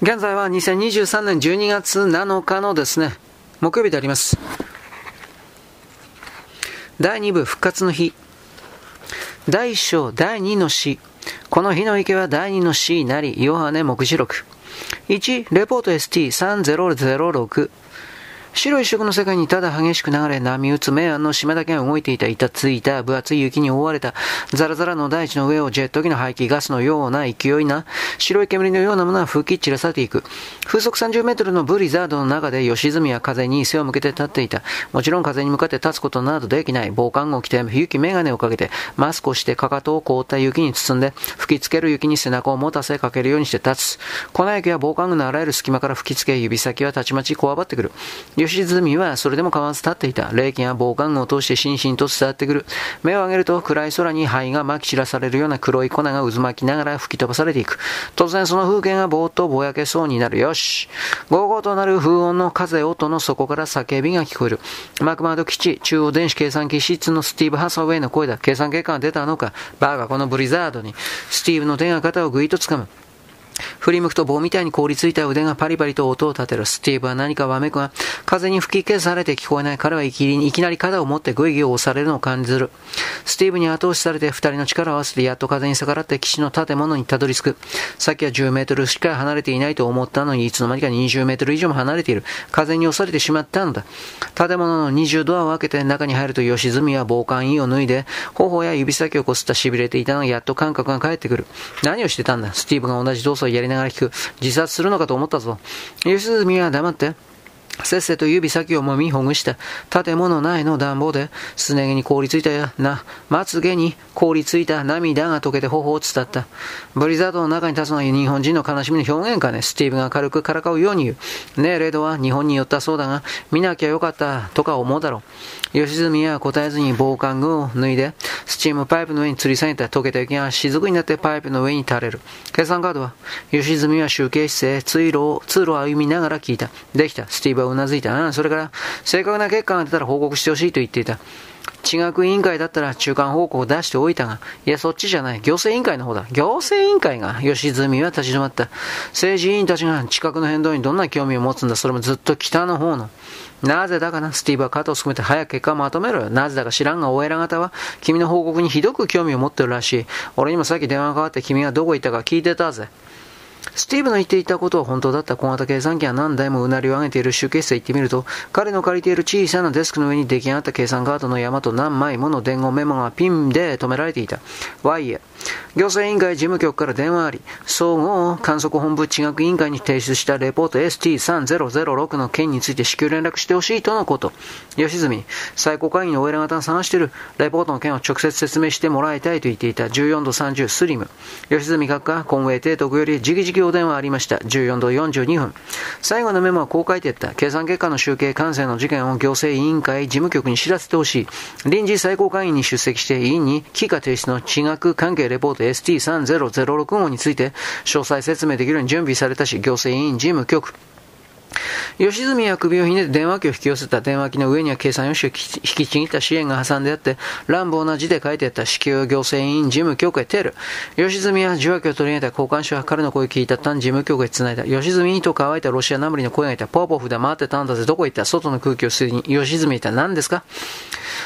現在は2023年12月7日のですね、木曜日であります。第2部復活の日。第1章第2の詩。この日の池は第2の詩なり、ヨハネ目次録。1、レポート ST3006。白一色の世界にただ激しく流れ、波打つ明暗の島だけが動いていた、板ついた分厚い雪に覆われた、ザラザラの大地の上をジェット機の排気ガスのような勢いな、白い煙のようなものが吹き散らされていく。風速30メートルのブリザードの中で吉住は風に背を向けて立っていた。もちろん風に向かって立つことなどできない。防寒具を着て、雪メガネをかけて、マスクをしてかかとを凍った雪に包んで、吹きつける雪に背中を持たせかけるようにして立つ。粉雪は防寒具のあらゆる隙間から吹きつけ、指先はたちまちこわばってくる。吉住はそれでも構わず立っていた。霊気が防寒具を通してしんしんと伝わってくる。目を上げると暗い空に灰が撒き散らされるような黒い粉が渦巻きながら吹き飛ばされていく。突然その風景がぼーっとぼやけそうになる。よし。ゴーゴーとなる風音の風音の底から叫びが聞こえる。マクマード基地、中央電子計算機室のスティーブ・ハサウェイの声だ。計算結果が出たのか。バーがこのブリザードに。スティーブの手が肩をぐいと掴む。振り向くと棒みたいに凍りついた腕がパリパリと音を立てる。スティーブは何かわめくが、風に吹き消されて聞こえない彼はいきいきなり肩を持ってグイグイ押されるのを感じる。スティーブに後押しされて二人の力を合わせてやっと風に逆らって基地の建物にたどり着く。さっきは10メートルしか離れていないと思ったのに、いつの間にか20メートル以上も離れている。風に押されてしまったのだ。建物の20ドアを開けて中に入ると吉住は防寒衣を脱いで、頬や指先をこすった痺れていたのがやっと感覚が返ってくる。何をしてたんだ？スティーブが同じ動作をやりながら聞く。自殺するのかと思ったぞ。吉住は黙って。せっせと指先をもみほぐした。建物内の暖房で、すね毛に凍りついたや、な、まつげに凍りついた涙が溶けて頬を伝った。ブリザードの中に立つのは日本人の悲しみの表現かね。スティーブが軽くからかうように言う。ねえ、レイドは日本に寄ったそうだが、見なきゃよかった、とか思うだろう。吉住は答えずに防寒具を脱いで、スチームパイプの上に吊り下げた溶けた雪が雫になってパイプの上に垂れる。計算カードは、吉住は集計室へ通路を、通路を歩みながら聞いた。できた。スティーブはうなずいた。それから、正確な結果が出たら報告してほしいと言っていた。地学委員会だったら中間報告を出しておいたが、いや、そっちじゃない。行政委員会の方だ。行政委員会が、吉住は立ち止まった。政治委員たちが地殻の変動にどんな興味を持つんだ。それもずっと北の方の。なぜだかなスティーブは肩を含めて早く結果をまとめろよ。なぜだか知らんが、お偉方は君の報告にひどく興味を持ってるらしい。俺にもさっき電話がかかって君がどこ行ったか聞いてたぜ。スティーブの言っていたことは本当だった小型計算機は何台もうなりを上げている集計室へ行ってみると、彼の借りている小さなデスクの上に出来上がった計算カードの山と何枚もの伝言メモがピンで止められていた。ワイヤ。行政委員会事務局から電話あり、総合観測本部地学委員会に提出したレポート ST3006 の件について至急連絡してほしいとのこと。吉住、最高会議のお偉方が探しているレポートの件を直接説明してもらいたいと言っていた14度30スリム。吉住閣下、コンウェイ提督より直々お電話ありました。14度42分。最後のメモはこう書いてあった。計算結果の集計完成の事件を行政委員会事務局に知らせてほしい。臨時最高会議に出席して委員に帰化提出の地学関係レポート ST3006 号について詳細説明できるように準備されたし、行政委員事務局、吉住は首をひねって電話機を引き寄せた電話機の上には計算用紙を引きちぎった支援が挟んであって、乱暴な字で書いてあった支給行政委員事務局へテル。吉住は受話器を取り上げた交換手は彼の声を聞いた単事務局へ繋いだ。吉住にと乾いたロシアなまりの声がいた。ポーポフで回ってたんだぜ。どこ行った外の空気を吸いに。吉住いた。何ですか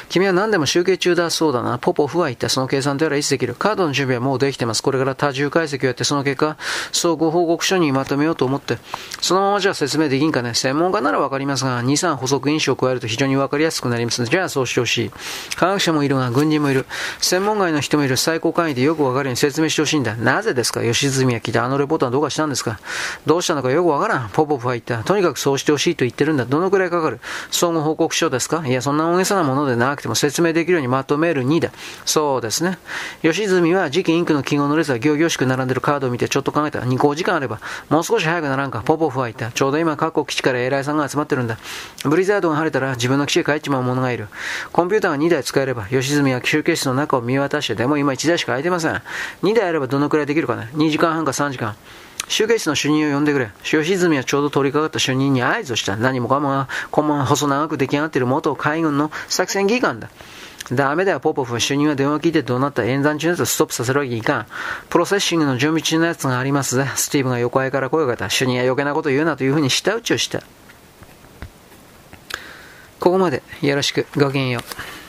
君は何でも集計中だそうだな。ポポフは言った。その計算とやらいつできる。カードの準備はもうできてます。これから多重解析をやって、その結果、総合報告書にまとめようと思って。そのままじゃ説明できんかね。専門家ならわかりますが、2、3補足印象を加えると非常にわかりやすくなりますので。じゃあそうしてほしい。科学者もいるが、軍人もいる。専門外の人もいる。最高会議でよくわかるように説明してほしいんだ。なぜですか？吉住は聞いた。あのレポートはどうかしたんですか？どうしたのかよくわからん。ポポフは言った。とにかくそうしてほしいと言ってるんだ。どのくらいかかる？総合報告書ですか？いや、そんな大げさなものでなくても説明できるようにまとめる2だ。そうですね。吉住は次期インクの記号の列が行々しく並んでるカードを見てちょっと考えた。2個時間あれば、もう少し早くならんか。ポポフは言った。ちょうど今各国基地から偉いさんが集まってるんだ。ブリザードが晴れたら自分の基地へ帰っちまう者がいる。コンピューターが2台使えれば、吉住は集計室の中を見渡して、でも今1台しか空いてません。2台あればどのくらいできるかね ?2 時間半か3時間。集計室の主任を呼んでくれ。吉住はちょうど通りかかった主任に合図をした。何もかもが、こ細長く出来上がっている元海軍の作戦技官だ。ダメだよ、ポポフ。主任は電話を聞いてどうなった演算中のやつをストップさせるわけにいかん。プロセッシングの準備中のやつがありますぜ。スティーブが横合いから声をかけた。主任は余計なこと言うなというふうに舌打ちをした。ここまでよろしく。ごきげんよう。